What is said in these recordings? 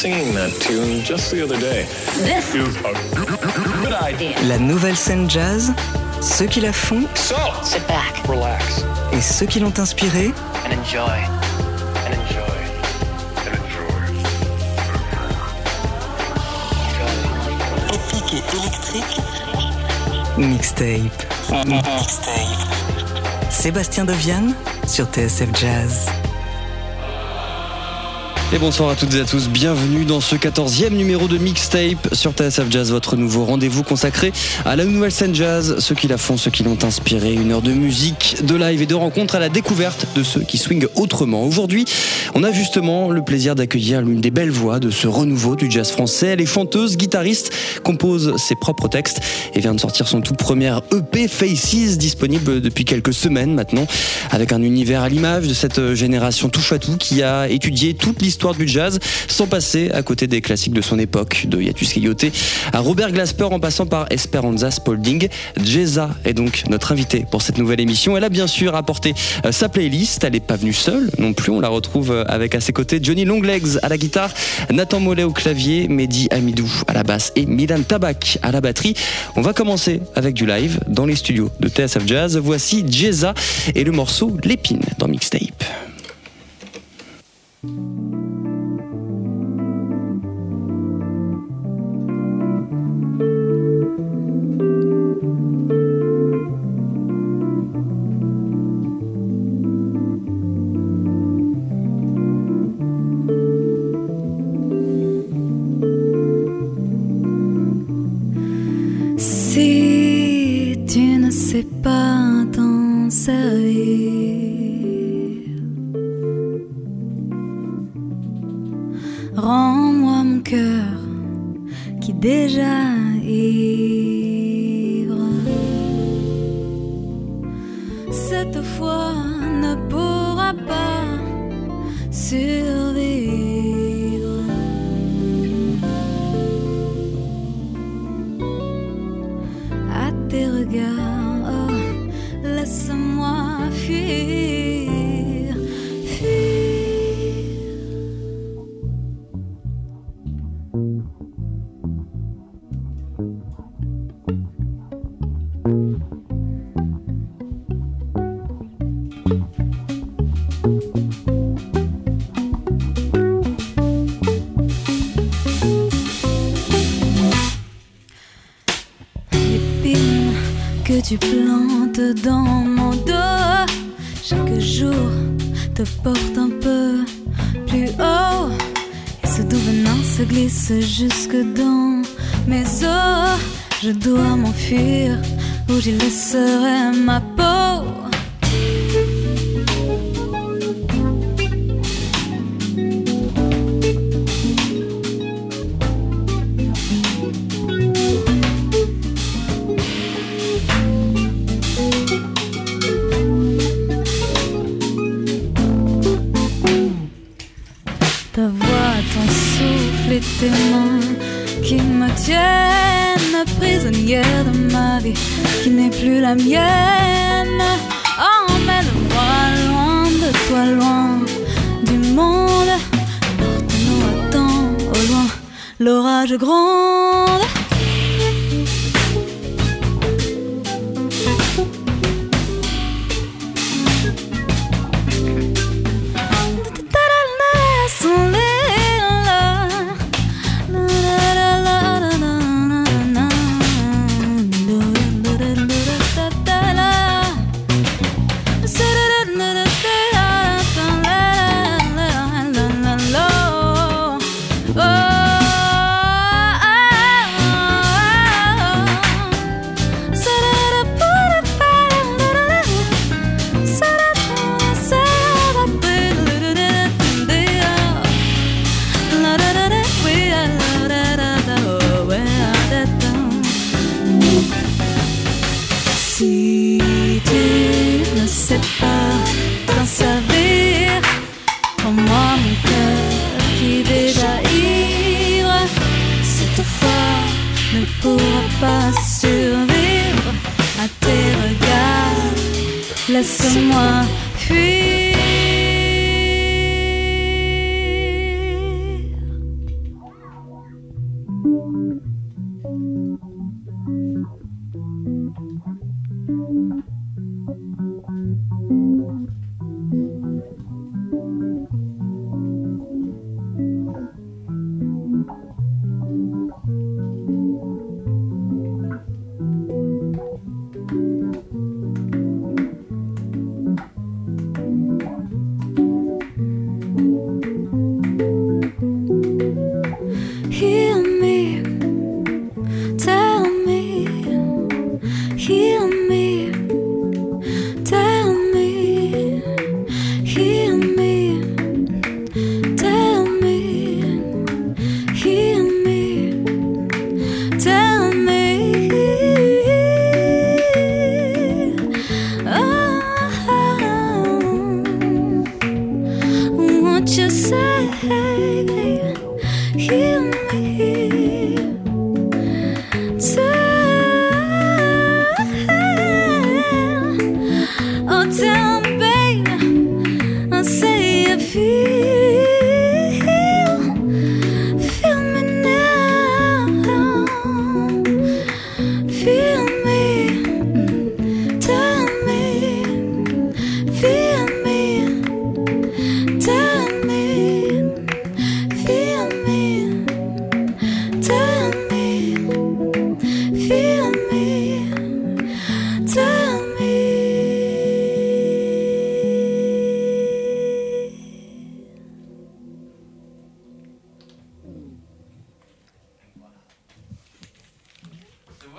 singing that tune just the other day. This is a good idea. La nouvelle scène jazz, ceux qui la font So, Sit back relax et ceux qui l'ont inspirée, and enjoy. and enjoy. And enjoy. épique et électrique, mixtape. Sébastien Deviane sur TSF Jazz. Et bonsoir à toutes et à tous, bienvenue dans ce 14e numéro de Mixtape sur TSF Jazz, votre nouveau rendez-vous consacré à la nouvelle scène jazz, ceux qui la font, ceux qui l'ont inspiré, une heure de musique, de live et de rencontres à la découverte de ceux qui swingent autrement. Aujourd'hui, on a justement le plaisir d'accueillir l'une des belles voix de ce renouveau du jazz français. Elle est chanteuse, guitariste, compose ses propres textes et vient de sortir son tout premier EP Faces, disponible depuis quelques semaines maintenant, avec un univers à l'image de cette génération touche à tout qui a étudié toute l'histoire du jazz sans passer à côté des classiques de son époque, de Yatus Coyote à Robert Glasper en passant par Esperanza Spalding. Jeza est donc notre invitée pour cette nouvelle émission. Elle a bien sûr apporté euh, sa playlist, elle n'est pas venue seule non plus, on la retrouve euh, avec à ses côtés Johnny Longlegs à la guitare, Nathan Mollet au clavier, Mehdi Amidou à la basse et Milan Tabak à la batterie. On va commencer avec du live dans les studios de TSF Jazz. Voici Jeza et le morceau L'épine dans Mixtape. Plus la mienne. Emmène-moi loin de toi, loin du monde. Porte-nous au loin, l'orage gronde.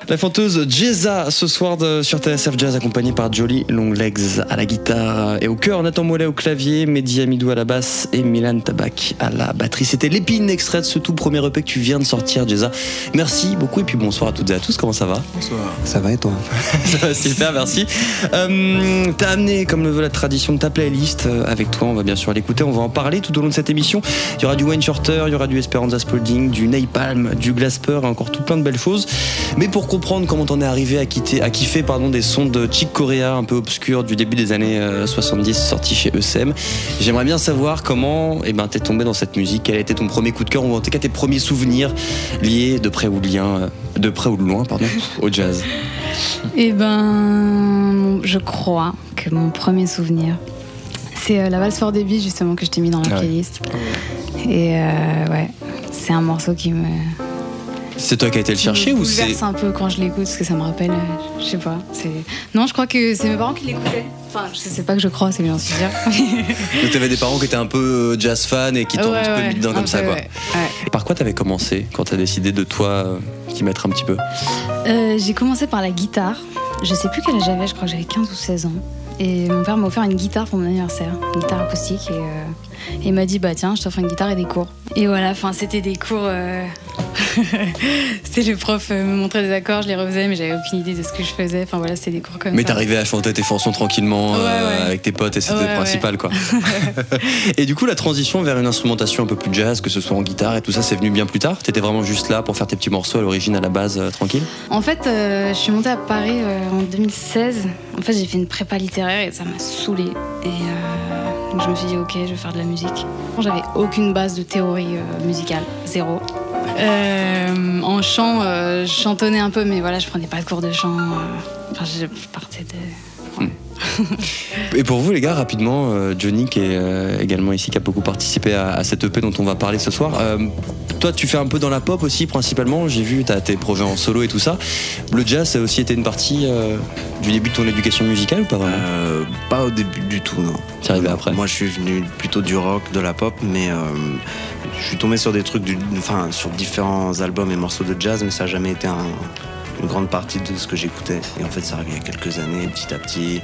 La fanteuse Jeza ce soir de- sur TSF Jazz accompagnée par Jolly Longlegs à la guitare et au chœur, Nathan Mollet au clavier, Mehdi Amidou à la basse et Milan Tabak à la batterie. C'était l'épine extrait de ce tout premier EP que tu viens de sortir Jeza. Merci beaucoup et puis bonsoir à toutes et à tous, comment ça va? Ça va et toi? Ça va super, merci. Euh, T'as amené, comme le veut la tradition, ta playlist euh, avec toi. On va bien sûr l'écouter. On va en parler tout au long de cette émission. Il y aura du Wayne Shorter, il y aura du Esperanza Spalding, du Napalm, du Glasper et encore tout plein de belles choses. Mais pour comprendre comment t'en es arrivé à, quitter, à kiffer pardon, des sons de Chick Corea un peu obscurs du début des années euh, 70 sortis chez ECM, j'aimerais bien savoir comment eh ben, t'es tombé dans cette musique. Quel a été ton premier coup de cœur ou en tout cas tes premiers souvenirs liés de près ou de, lien, euh, de, près ou de loin pardon, au jazz? Eh ben, je crois que mon premier souvenir, c'est euh, la valse fort débit justement que je t'ai mis dans la Ah ouais. playlist. Et euh, ouais, c'est un morceau qui me C'est toi qui as été le chercher ou c'est bouleverse un peu quand je l'écoute parce que ça me rappelle, je sais pas. Non, je crois que c'est mes parents qui l'écoutaient. Enfin, je sais pas que je crois, c'est suis sûre. Donc t'avais des parents qui étaient un peu euh, jazz fans et qui t'ont un petit peu mis dedans comme ça quoi. ouais, ouais. Par quoi t'avais commencé quand t'as décidé de toi euh, t'y mettre un petit peu Euh, j'ai commencé par la guitare. Je sais plus quel âge j'avais, je crois que j'avais 15 ou 16 ans. Et mon père m'a offert une guitare pour mon anniversaire, une guitare acoustique. Et, euh, et il m'a dit Bah tiens, je t'offre une guitare et des cours. Et voilà, enfin, c'était des cours. euh, c'était le prof euh, me montrait des accords, je les refaisais, mais j'avais aucune idée de ce que je faisais. Enfin voilà, c'était des cours comme Mais ça. t'arrivais à chanter tes chansons tranquillement euh, Ouais, avec tes potes et c'était Ouais, le principal quoi. et du coup la transition vers une instrumentation un peu plus jazz, que ce soit en guitare et tout ça, c'est venu bien plus tard? T'étais vraiment juste là pour faire tes petits morceaux à l'origine, à la base, euh, tranquille? En fait, je suis montée à Paris en 2016. En fait, j'ai fait une prépa littéraire et ça m'a saoulée. Et donc je me suis dit, ok, je vais faire de la musique. J'avais aucune base de théorie euh, musicale, zéro. Euh, en chant, euh, je chantonnais un peu, mais voilà, je prenais pas de cours de chant. Enfin, je partais de. Et pour vous les gars, rapidement, euh, Johnny qui est euh, également ici, qui a beaucoup participé à, à cette EP dont on va parler ce soir. Euh, toi tu fais un peu dans la pop aussi principalement, j'ai vu, t'as tes projets en solo et tout ça. Le jazz ça a aussi été une partie euh, du début de ton éducation musicale ou pas vraiment? Euh, Pas au début du tout, non. C'est arrivé après? Moi, je suis venu plutôt du rock, de la pop, mais je suis tombé sur des trucs, du, enfin, sur différents albums et morceaux de jazz, mais ça n'a jamais été un- une grande partie de ce que j'écoutais. Et en fait, ça arrive il y a quelques années, petit à petit.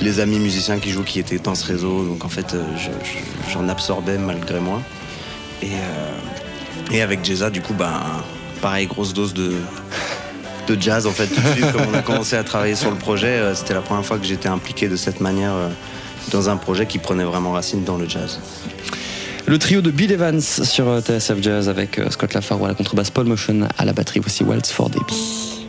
Les amis musiciens qui jouent, qui étaient dans ce réseau, donc en fait, euh, je- je- j'en absorbais malgré moi. Et, euh, et avec Jeza, du coup, ben, pareil, grosse dose de, de jazz en fait tout de suite comme on a commencé à travailler sur le projet euh, c'était la première fois que j'étais impliqué de cette manière dans un projet qui prenait vraiment racine dans le jazz Le trio de Bill Evans sur TSF Jazz avec Scott Lafaro à la contrebasse, Paul Motion à la batterie, voici Waltz for Debbie.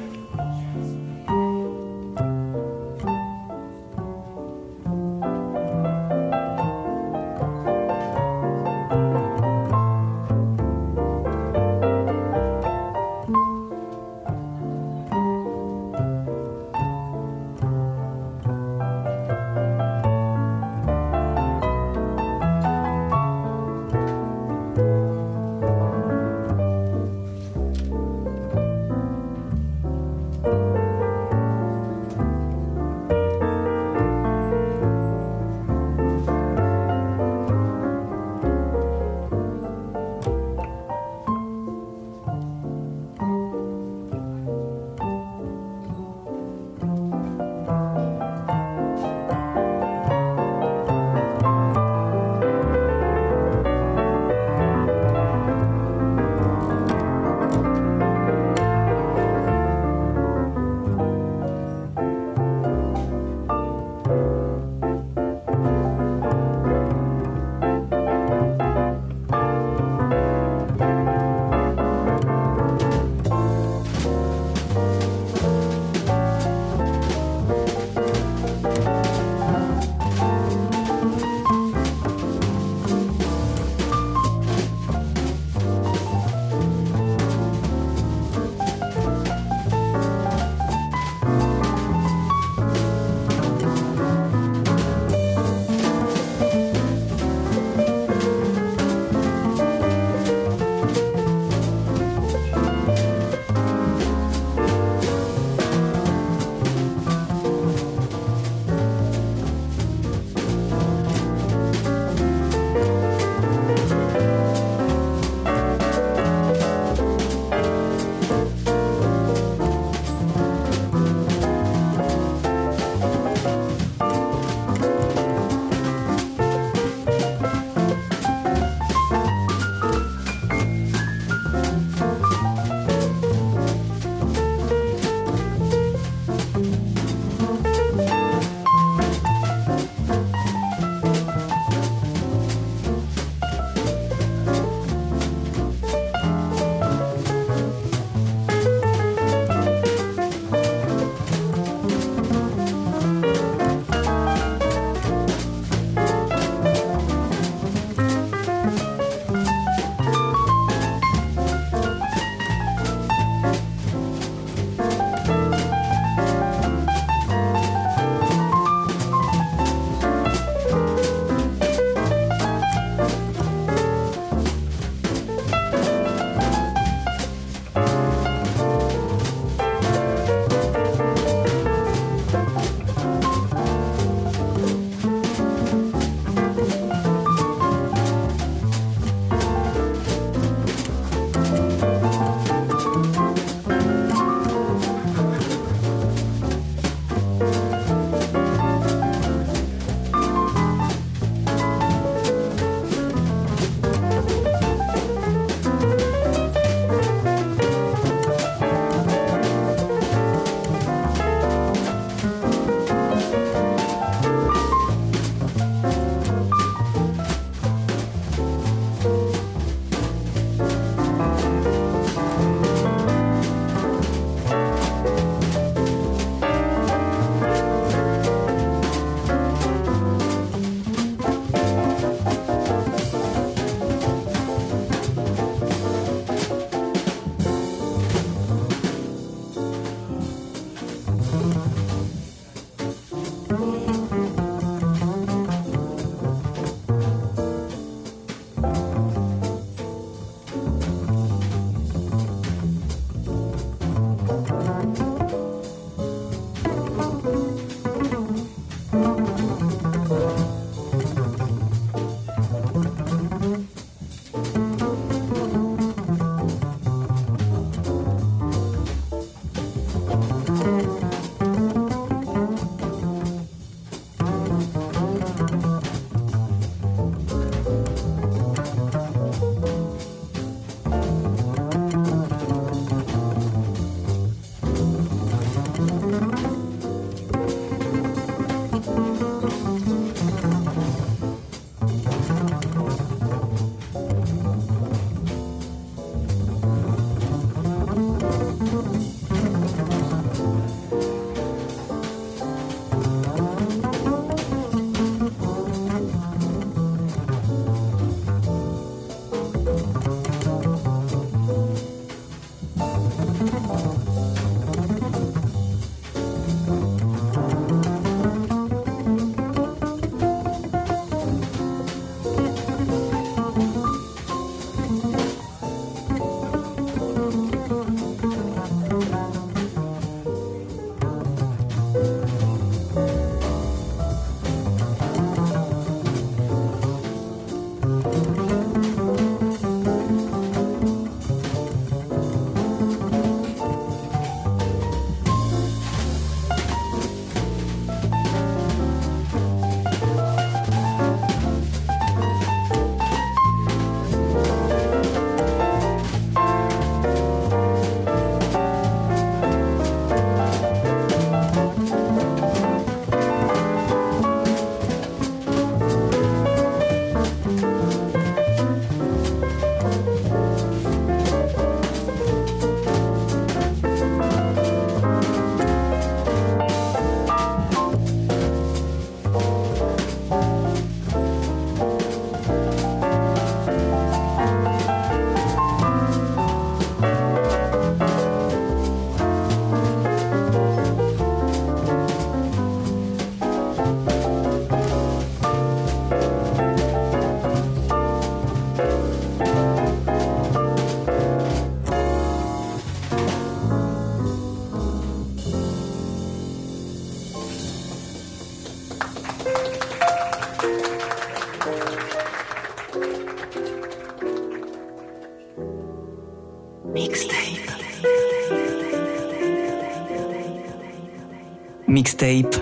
Mixtape.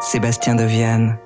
Sébastien Deviane.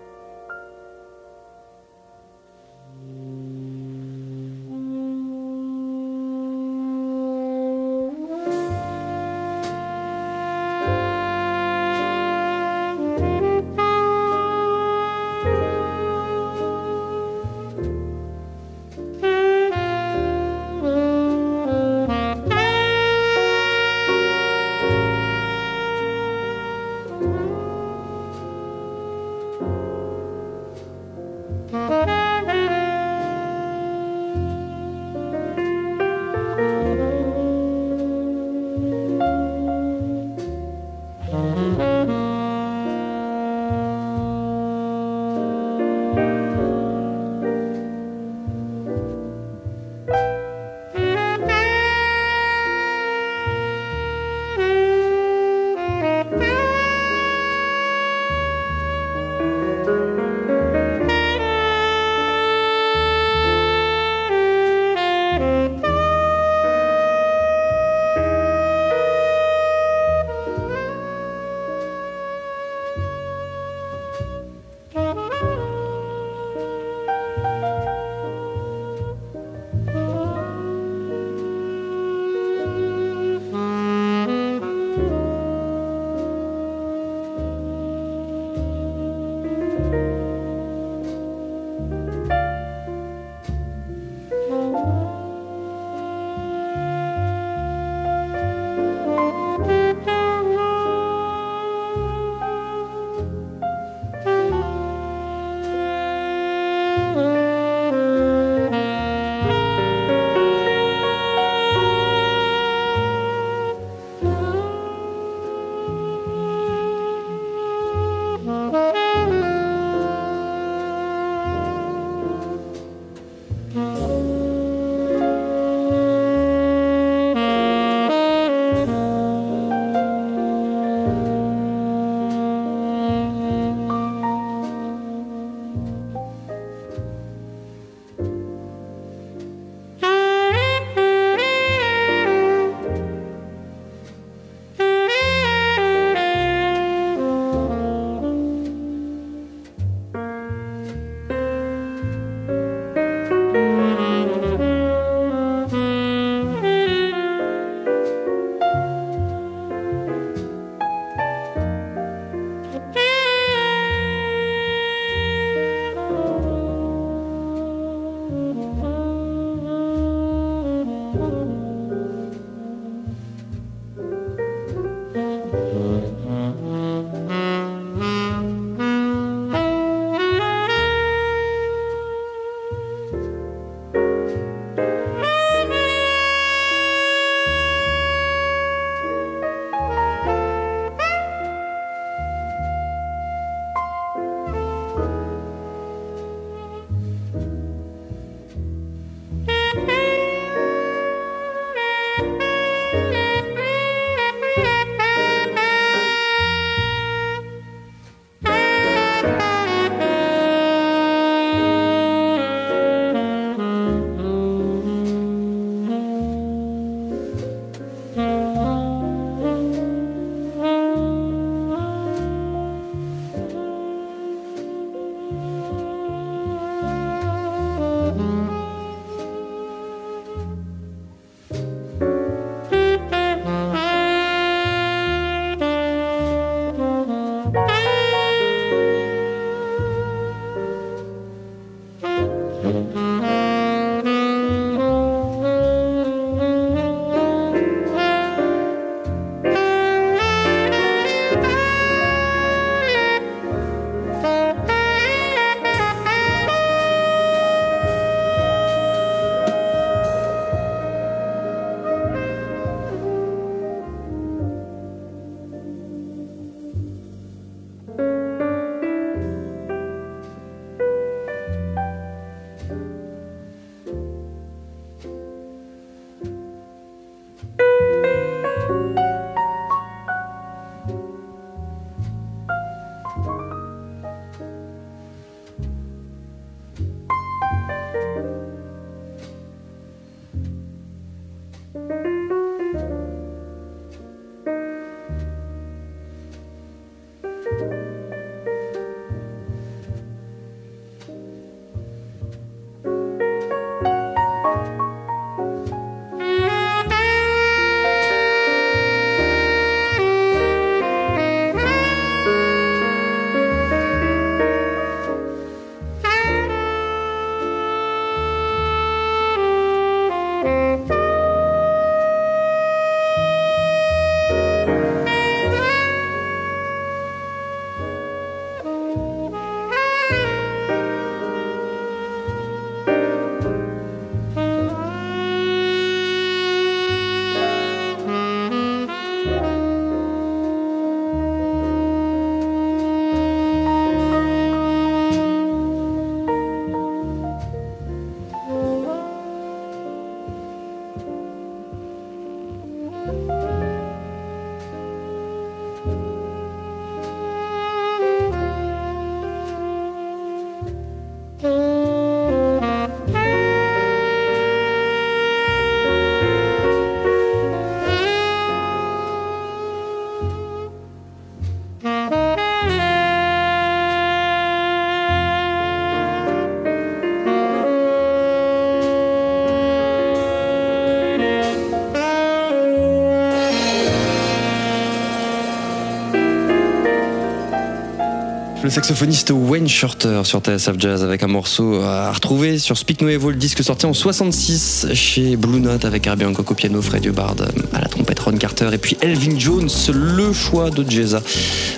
Le saxophoniste Wayne Shorter sur TSF Jazz avec un morceau à retrouver sur Speak No Evil, le disque sorti en 66 chez Blue Note avec Herbie Hancock au piano, Fred Hubbard à la trompette, Ron Carter et puis Elvin Jones, le choix de Jeza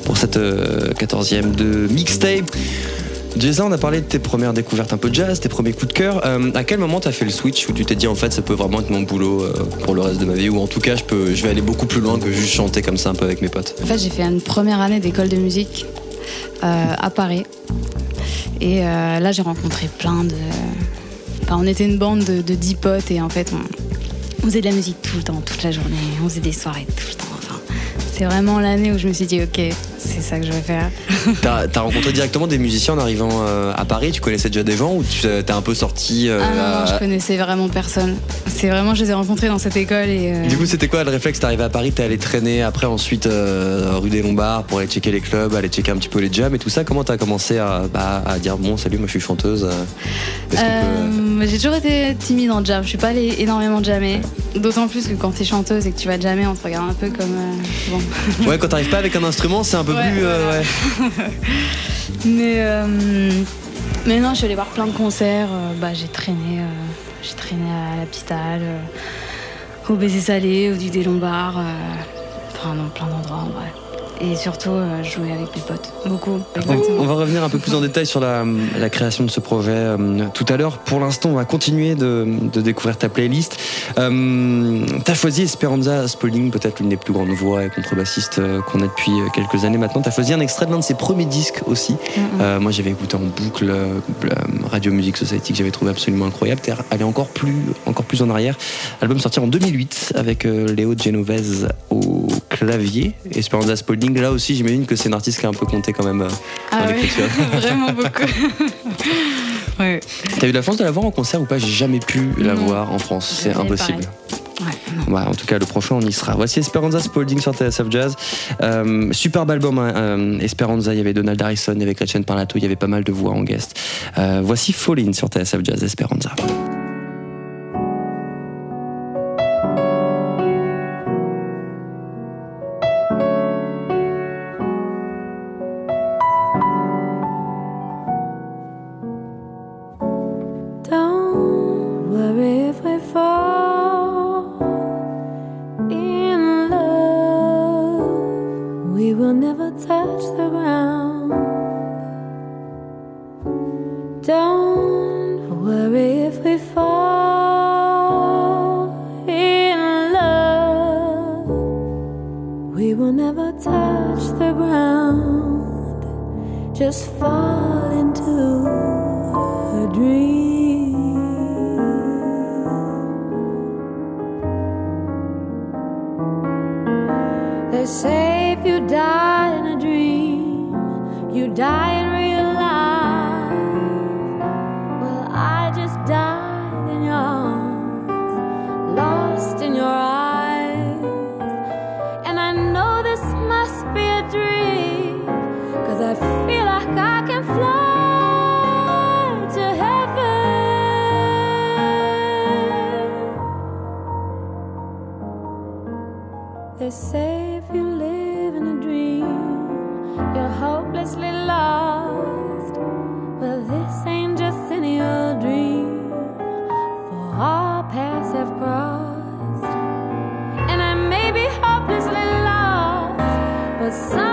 pour cette 14e de mixtape. Jeza, on a parlé de tes premières découvertes un peu jazz, tes premiers coups de cœur. Euh, à quel moment t'as fait le switch où tu t'es dit en fait ça peut vraiment être mon boulot euh, pour le reste de ma vie? Ou en tout cas je peux, je vais aller beaucoup plus loin que juste chanter comme ça un peu avec mes potes? En fait, j'ai fait une première année d'école de musique euh, à Paris. Et euh, là, j'ai rencontré plein de. Enfin, on était une bande de, de 10 potes et en fait, on, on faisait de la musique tout le temps, toute la journée. On faisait des soirées tout le temps. Enfin, c'est vraiment l'année où je me suis dit, ok, c'est ça que je vais faire. T'as as rencontré directement des musiciens en arrivant euh, à Paris? Tu connaissais déjà des gens ou tu t'es un peu sorti euh, Ah non, je connaissais vraiment personne. C'est vraiment, je les ai rencontrés dans cette école et. euh, Du coup, c'était quoi le réflexe? T'es arrivé à Paris, t'es allé traîner après ensuite euh, rue des Lombards pour aller checker les clubs, aller checker un petit peu les jams et tout ça? Comment t'as commencé à, bah, à dire bon, salut, moi je suis chanteuse. euh, peut- Euh, J'ai toujours été timide en jam. Je suis pas allée énormément jammer. D'autant plus que quand t'es chanteuse et que tu vas jammer, on te regarde un peu comme. euh, bon. Ouais, quand t'arrives pas avec un instrument, c'est un peu Ouais, plus. euh, ouais. Mais, euh, mais non, je suis allée voir plein de concerts. Euh, bah, j'ai traîné, euh, j'ai traîné à euh, au Baiser Salé, au Duc des Lombards. enfin, dans plein d'endroits en vrai. Et surtout, euh, jouer avec mes potes. Beaucoup. On, Exactement. on va revenir un peu plus en détail sur la, la création de ce projet euh, tout à l'heure. Pour l'instant, on va continuer de, de découvrir ta playlist. Euh, T'as choisi Esperanza Spalding, peut-être l'une des plus grandes voix et contrebassistes euh, qu'on a depuis quelques années maintenant. T'as choisi un extrait de l'un de ses premiers disques aussi. Euh, moi, j'avais écouté en boucle Radio Music Society que j'avais trouvé absolument incroyable. T'es allé encore plus, encore plus en arrière. Album sorti en 2008 avec Léo Genovese au clavier. Esperanza Spalding, là aussi, j'imagine que c'est une artiste qui a un peu compté quand même euh, dans Ah ouais, l'écriture. vraiment beaucoup. ouais. T'as eu la chance de la voir en concert ou pas? J'ai jamais pu la Non. voir en France, c'est impossible. Ouais. Ouais, en tout cas, le prochain, on y sera. Voici Esperanza Spalding sur TSF Jazz. Euh, superbe album, hein, euh, Esperanza. Il y avait Donald Harrison, il y avait Gretchen Parlato, il y avait pas mal de voix en guest. Euh, voici Fallin sur TSF Jazz, Esperanza. Hopelessly lost. Well, this ain't just any old dream, for our paths have crossed. And I may be hopelessly lost, but somehow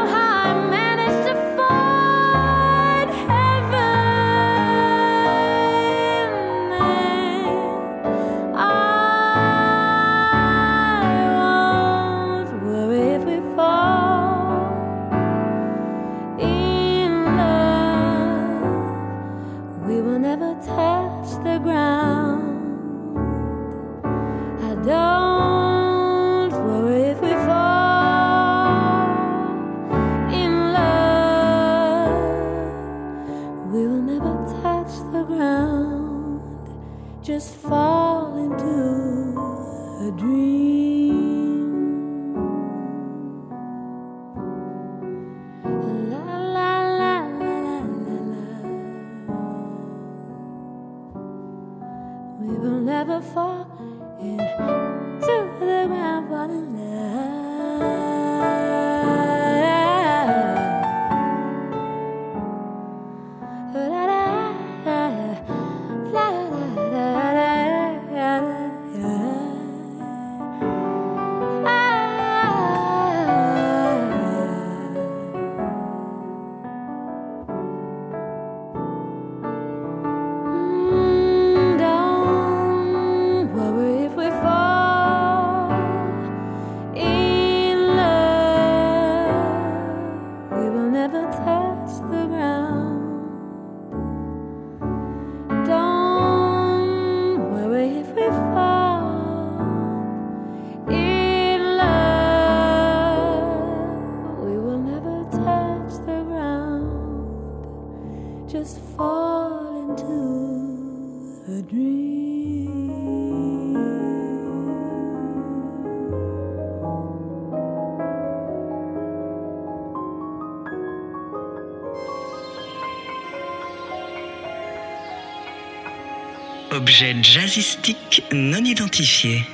Objet jazzistique non identifié.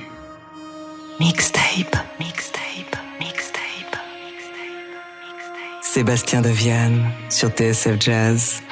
Mixtape. Mixtape. Mixtape. Sébastien Deviane sur TSF Jazz.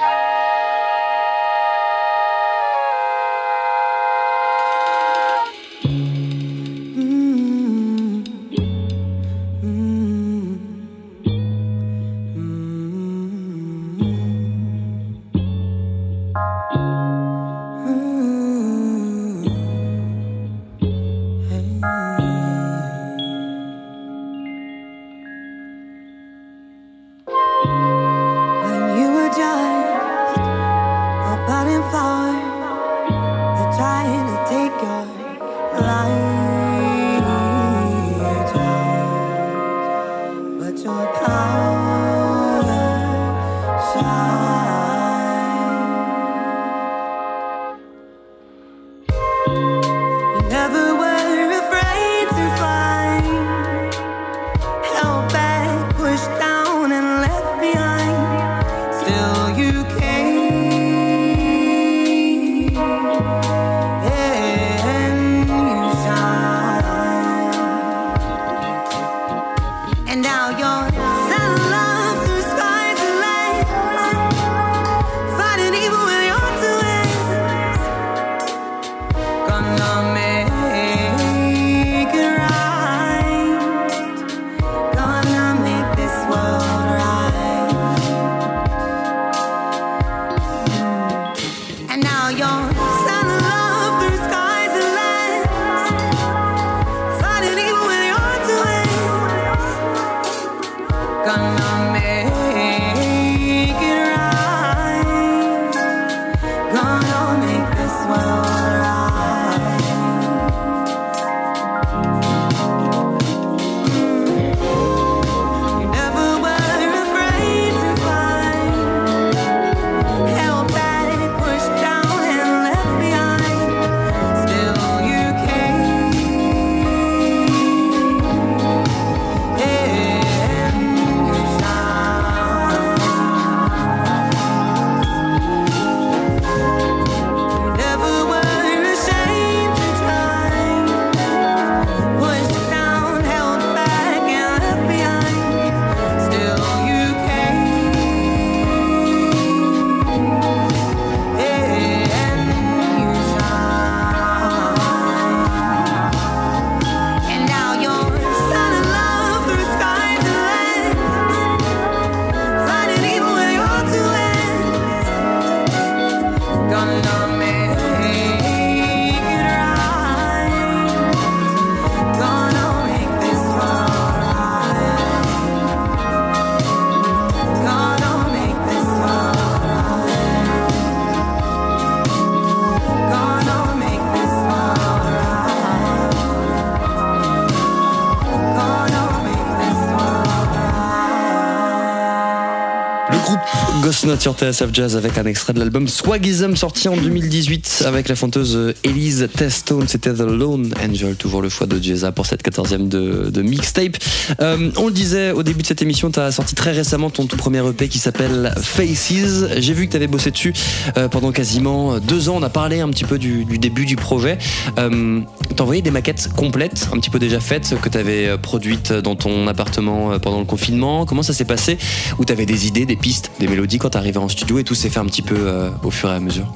Note sur TSF Jazz avec un extrait de l'album Swagism sorti en 2018 avec la chanteuse Elise Testone. C'était The Lone Angel, toujours le choix de Jeza pour cette 14e de, mixtape. Euh, on le disait au début de cette émission, tu as sorti très récemment ton tout premier EP qui s'appelle Faces. J'ai vu que tu avais bossé dessus euh, pendant quasiment deux ans. On a parlé un petit peu du, du début du projet. Euh, Envoyé des maquettes complètes, un petit peu déjà faites, que tu avais produites dans ton appartement euh, pendant le confinement? Comment ça s'est passé? Où tu avais des idées, des pistes, des mélodies quand tu arrivais en studio et tout s'est fait un petit peu euh, au fur et à mesure?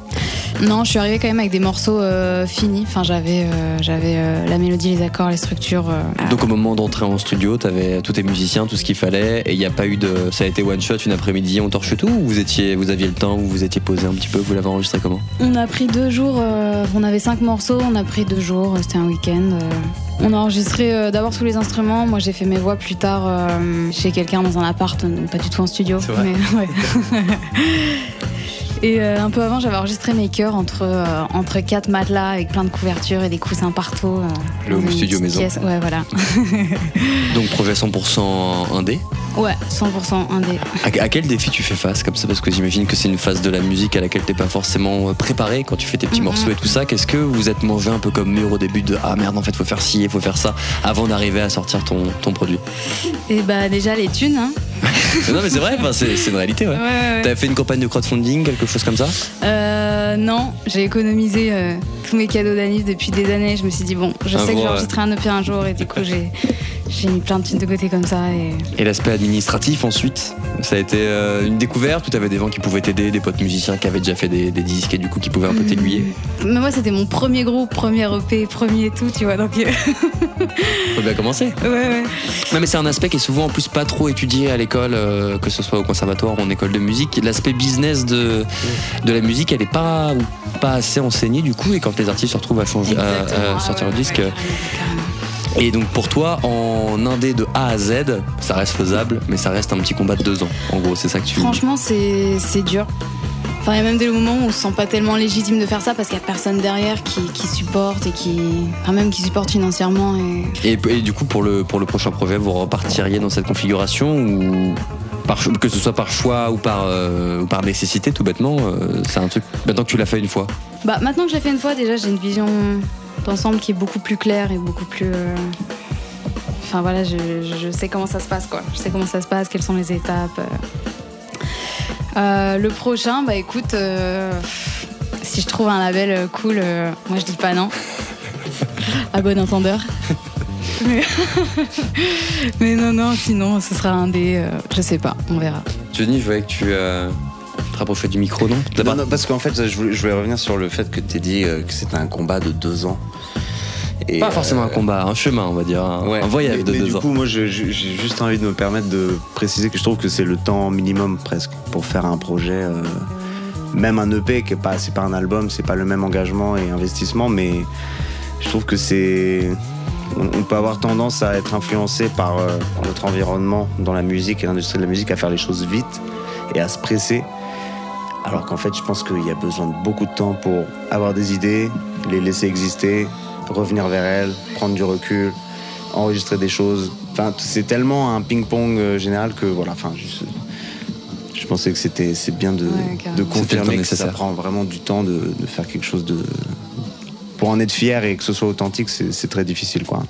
Non, je suis arrivée quand même avec des morceaux euh, finis. Enfin, j'avais, euh, j'avais euh, la mélodie, les accords, les structures. Donc au moment d'entrer en studio, tu avais tous tes musiciens, tout ce qu'il fallait et il n'y a pas eu de... Ça a été one shot, une après-midi, on torche tout ou vous, étiez, vous aviez le temps, vous vous étiez posé un petit peu, vous l'avez enregistré comment? On a pris deux jours, on avait cinq morceaux, on a pris deux jours, c'était un week-end. On a enregistré d'abord tous les instruments, moi j'ai fait mes voix plus tard chez quelqu'un dans un appart, donc pas du tout en studio. Mais, ouais. Et euh, un peu avant, j'avais enregistré mes chœurs entre, euh, entre quatre matelas avec plein de couvertures et des coussins partout. euh, Le home studio maison. pièce. Ouais, voilà. Donc projet 100% indé? Ouais, 100% indé. À, à quel défi tu fais face comme ça Parce que j'imagine que c'est une phase de la musique à laquelle t'es pas forcément euh, préparé quand tu fais tes petits Mhm. morceaux et tout ça. Qu'est-ce que vous êtes mangé un peu comme mûr au début de ah merde en fait faut faire ci et faut faire ça avant d'arriver à sortir ton, ton produit? Et bah, déjà, les thunes. Hein. Non mais c'est vrai, enfin, c'est c'est une réalité ouais. Ouais, ouais, ouais. T'avais fait une campagne de crowdfunding, quelque chose comme ça? Euh, non, j'ai économisé euh, tous mes cadeaux d'anniv depuis des années. Je me suis dit, bon, je sais que jour, j'ai enregistré un EP un jour et du coup, j'ai, j'ai mis plein de thunes de côté comme ça. Et... Et l'aspect administratif ensuite, ça a été euh, une découverte où t'avais des gens qui pouvaient t'aider, des potes musiciens qui avaient déjà fait des, des disques et du coup qui pouvaient un peu t'aiguiller? Mais moi, c'était mon premier groupe, premier EP, premier tout, tu vois. Donc, euh, Faut bien commencer. ouais, ouais. Non mais c'est un aspect qui est souvent en plus pas trop étudié à l'école, euh, que ce soit au conservatoire ou en école de musique. L'aspect business de, de la musique, elle est pas pas assez enseignée du coup. Et quand les artistes se retrouvent à changer, à- sortir le disque. Et donc pour toi, en indé de A à Z, ça reste faisable, mais ça reste un petit combat de deux ans. En gros, c'est ça que tu. Franchement, c'est, c'est dur. Enfin, il y a même des moments où on se sent pas tellement légitime de faire ça parce qu'il y a personne derrière qui, qui supporte et qui. Enfin, même qui supporte financièrement. Et... Et, et du coup, pour le, pour le prochain projet, vous repartiriez dans cette configuration ou par, que ce soit par choix ou par, euh, ou par nécessité, tout bêtement, euh, c'est un truc. Maintenant que tu l'as fait une fois? Bah, maintenant que je l'ai fait une fois, déjà, j'ai une vision d'ensemble qui est beaucoup plus claire et beaucoup plus. euh, Enfin voilà, je, sais comment ça se passe quoi. Je sais comment ça se passe, quelles sont les étapes. euh. Euh, le prochain, bah écoute, si je trouve un label cool, moi je dis pas non. à bon entendeur. Mais, Mais non, non, sinon ce sera un des. je sais pas, on verra. Johnny, je voyais que tu te rapprochais du micro, non Non, non, parce qu'en fait, je voulais, je voulais revenir sur le fait que tu dit euh, que c'était un combat de deux ans. Et, Pas forcément un euh, combat, un chemin, on va dire, un, Ouais. un voyage mais, de mais deux du ans. coup, moi, j'ai juste envie de me permettre de préciser que je trouve que c'est le temps minimum presque pour faire un projet. euh, même un EP qui est pas, c'est pas un album, c'est pas le même engagement et investissement, mais je trouve que c'est, on, on peut avoir tendance à être influencé par euh, notre environnement dans la musique et l'industrie de la musique à faire les choses vite et à se presser. Alors qu'en fait, je pense qu'il y a besoin de beaucoup de temps pour avoir des idées, les laisser exister, revenir vers elles, prendre du recul, enregistrer des choses. Enfin, c'est tellement un ping-pong euh, général que voilà. Enfin, je, je pensais que c'était c'est bien de, Ouais, confirmer que ça prend vraiment du temps de, de faire quelque chose de pour en être fier et que ce soit authentique, c'est c'est très difficile quoi.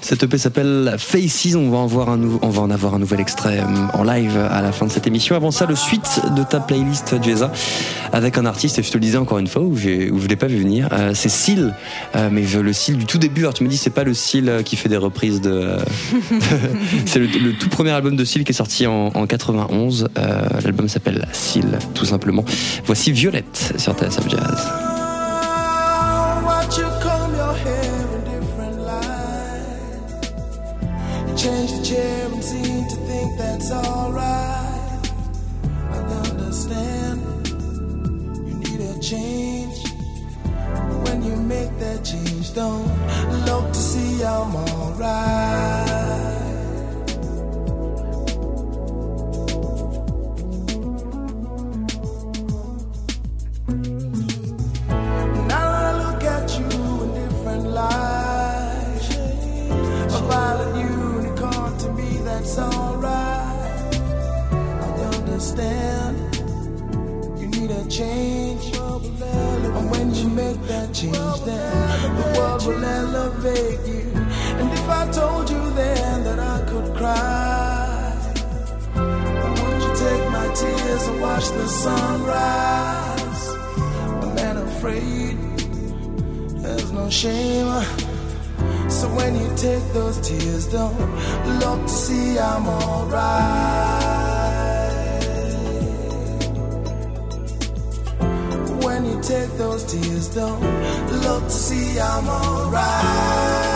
Cette EP s'appelle Faces, on va, en avoir un nouvel extrait euh, en live à la fin de cette émission. Avant ça, le suite de ta playlist Jeza avec un artiste, et je te le disais encore une fois, où, je ne l'ai pas vu venir, euh, c'est Seal, euh, mais le Seal du tout début. Alors tu me dis, c'est pas le Seal qui fait des reprises de... c'est le, tout premier album de Seal qui est sorti en, en 91. Euh, L'album s'appelle Seal, tout simplement. Voici Violette sur TSF Jazz. Change the chair and seem to think that's alright. I understand you need a change. When you make that change, don't look to see I'm alright. Understand you need a change. And when you make that change, then the world will elevate you. And if I told you then that I could cry, would you take my tears and watch the sunrise? I'm not afraid. There's no shame. So when you take those tears, don't look to see I'm alright. Take those tears, don't look to see I'm alright.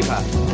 Paper.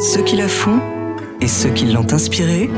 Ceux qui la font et ceux qui l'ont inspirée.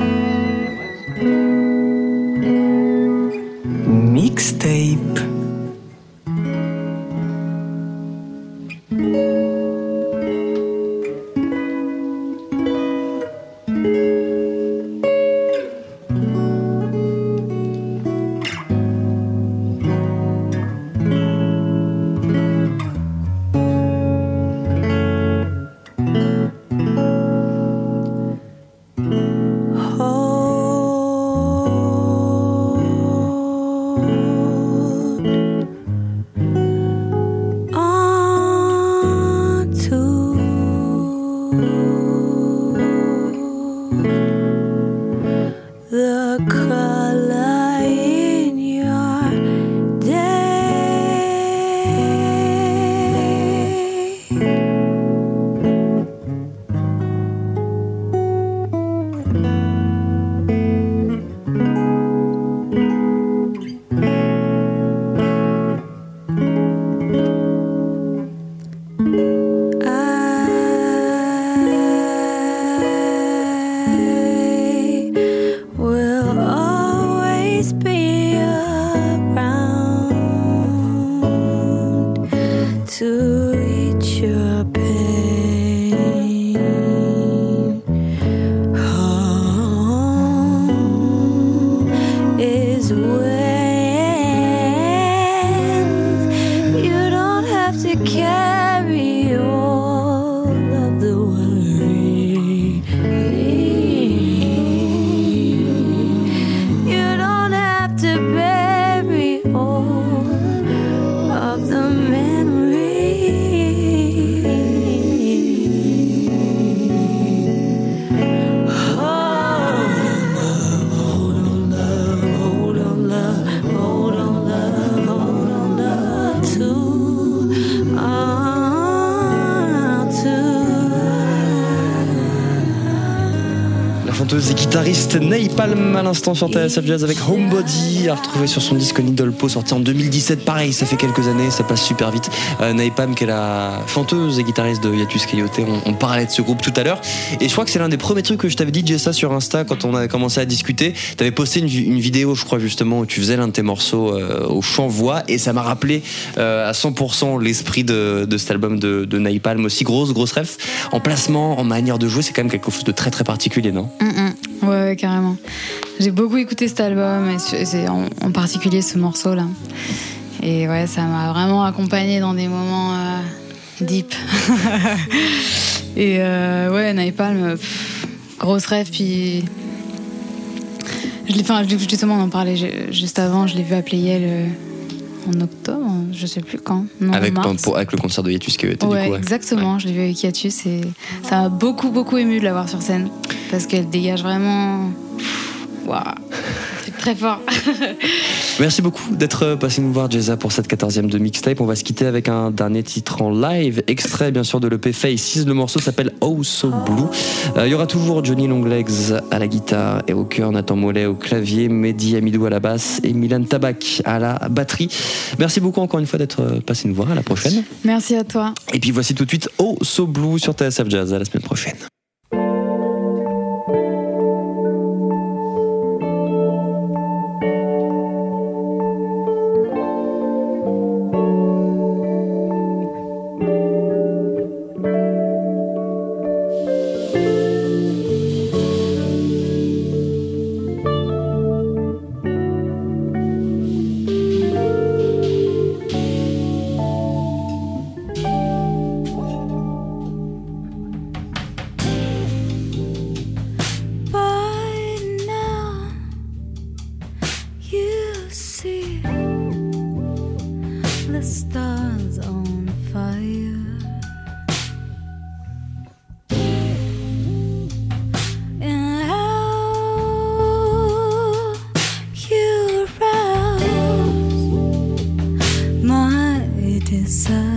L'instant sur TSF Jazz avec Homebody à retrouver sur son disque Nidolpo sorti en 2017 pareil ça fait quelques années ça passe super vite. Euh, Napalm qui est la chanteuse et guitariste de Yatus Coyote on, parlait de ce groupe tout à l'heure. Et je crois que c'est l'un des premiers trucs que je t'avais dit Jessa sur Insta quand on a commencé à discuter. T'avais posté une, vidéo je crois justement où tu faisais l'un de tes morceaux euh, au chant voix. Et ça m'a rappelé euh, à 100% l'esprit de, cet album de, de Napalm aussi grosse grosse ref. En placement en manière de jouer c'est quand même quelque chose de très très particulier non? Mm, mm. Ouais, carrément. J'ai beaucoup écouté cet album, et en, en particulier ce morceau-là. Et ouais, ça m'a vraiment accompagné dans des moments euh, deep. Et euh, ouais, Napalm, pff, grosse rêve. Puis. Je l'ai, enfin, justement, on en parlait ju- juste avant. Je l'ai vu à Playel euh, en octobre, je sais plus quand. Non, avec, en mars. pour- avec le concert de Yatus qui avait été Ouais, du coup. ouais. exactement. Je l'ai vu avec Yatus et ça m'a beaucoup, beaucoup ému de la voir sur scène. Parce qu'elle dégage vraiment. Waouh! C'est très fort. Merci beaucoup d'être passé nous voir, Jeza, pour cette 14e de mixtape. On va se quitter avec un dernier titre en live, extrait bien sûr de l'EP Faces. Le morceau s'appelle Oh So Blue. Euh, Il y aura toujours Johnny Longlegs à la guitare et au cœur, Nathan Mollet au clavier, Mehdi Amidou à la basse et Milan Tabak à la batterie. Merci beaucoup encore une fois d'être passé nous voir. À la prochaine. Merci à toi. Et puis voici tout de suite Oh So Blue sur TSF Jazz. À la semaine prochaine. sun.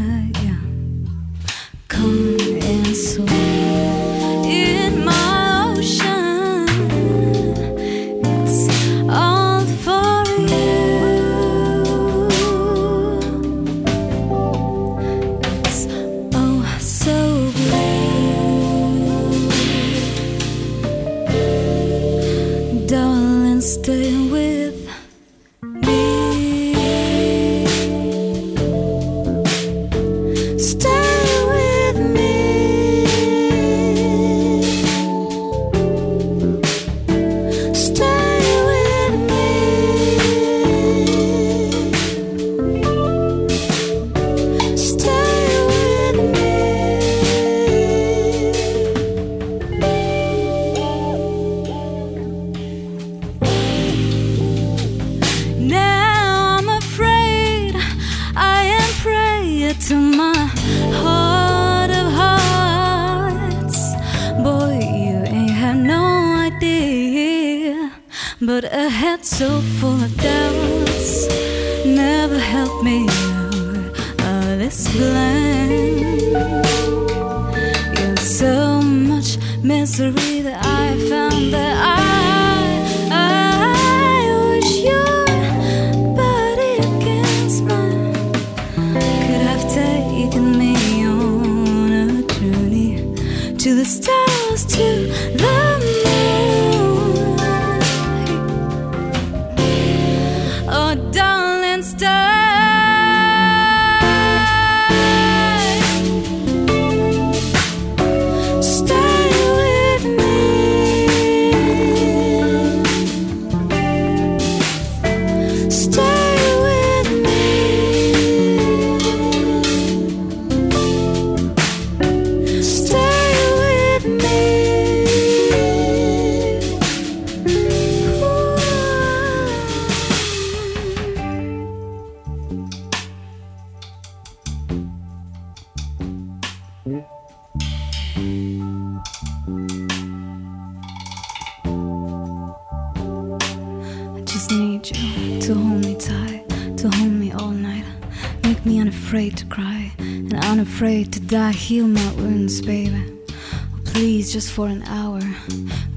For an hour.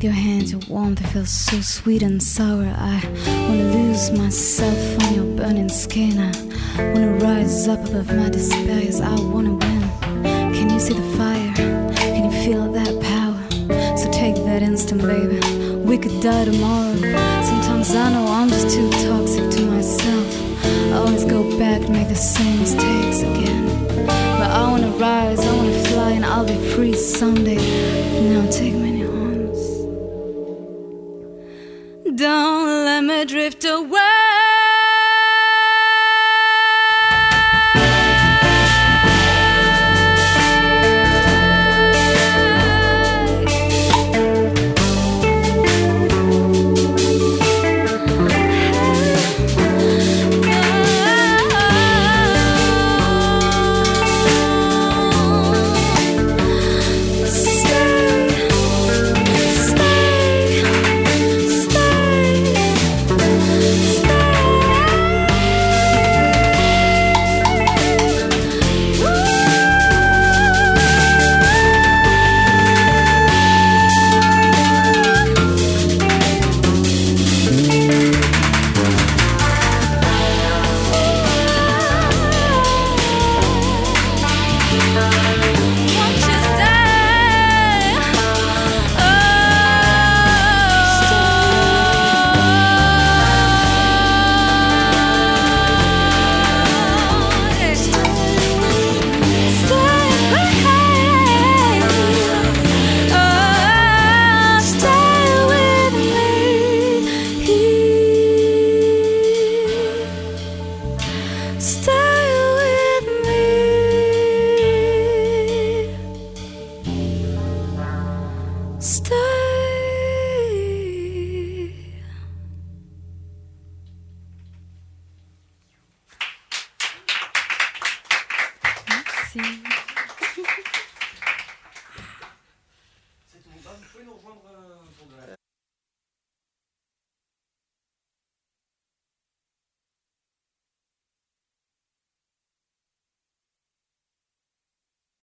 Your hands, your warmth, it feels so sweet and sour. I wanna lose myself on your burning skin. I wanna rise up above my despair. I wanna win. Can you see the fire? Can you feel that power? So take that instant, baby. We could die tomorrow. Sometimes I know I'm just too toxic to myself. I always go back and make the same mistakes again. But I wanna rise, I I'll be free someday. Now take me